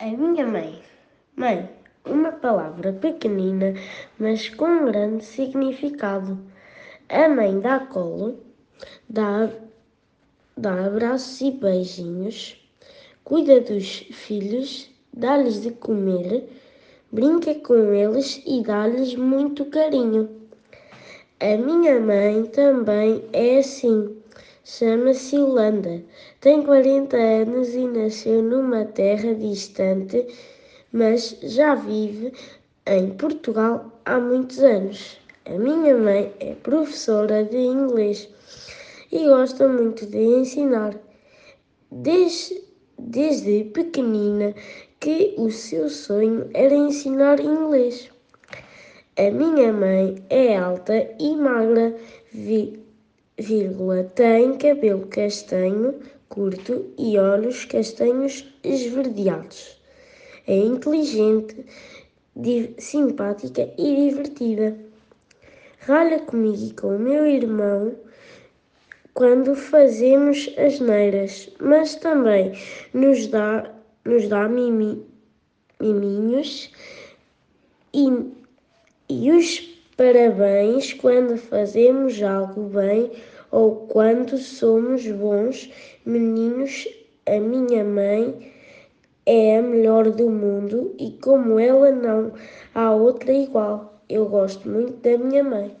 A minha mãe. Mãe, uma palavra pequenina, mas com grande significado. A mãe dá colo, dá, dá abraços e beijinhos, cuida dos filhos, dá-lhes de comer, brinca com eles e dá-lhes muito carinho. A minha mãe também é assim. Chama-se Holanda, tem 40 anos e nasceu numa terra distante, mas já vive em Portugal há muitos anos. A minha mãe é professora de inglês e gosta muito de ensinar. Desde, desde pequenina que o seu sonho era ensinar inglês. A minha mãe é alta e magra, vírgula, tem cabelo castanho curto e olhos castanhos esverdeados. É inteligente, simpática e divertida. Ralha comigo e com o meu irmão quando fazemos asneiras, mas também nos dá, nos dá mimi, miminhos e, e os parabéns quando fazemos algo bem ou quando somos bons meninos. A minha mãe é a melhor do mundo e, como ela, não há outra igual. Eu gosto muito da minha mãe.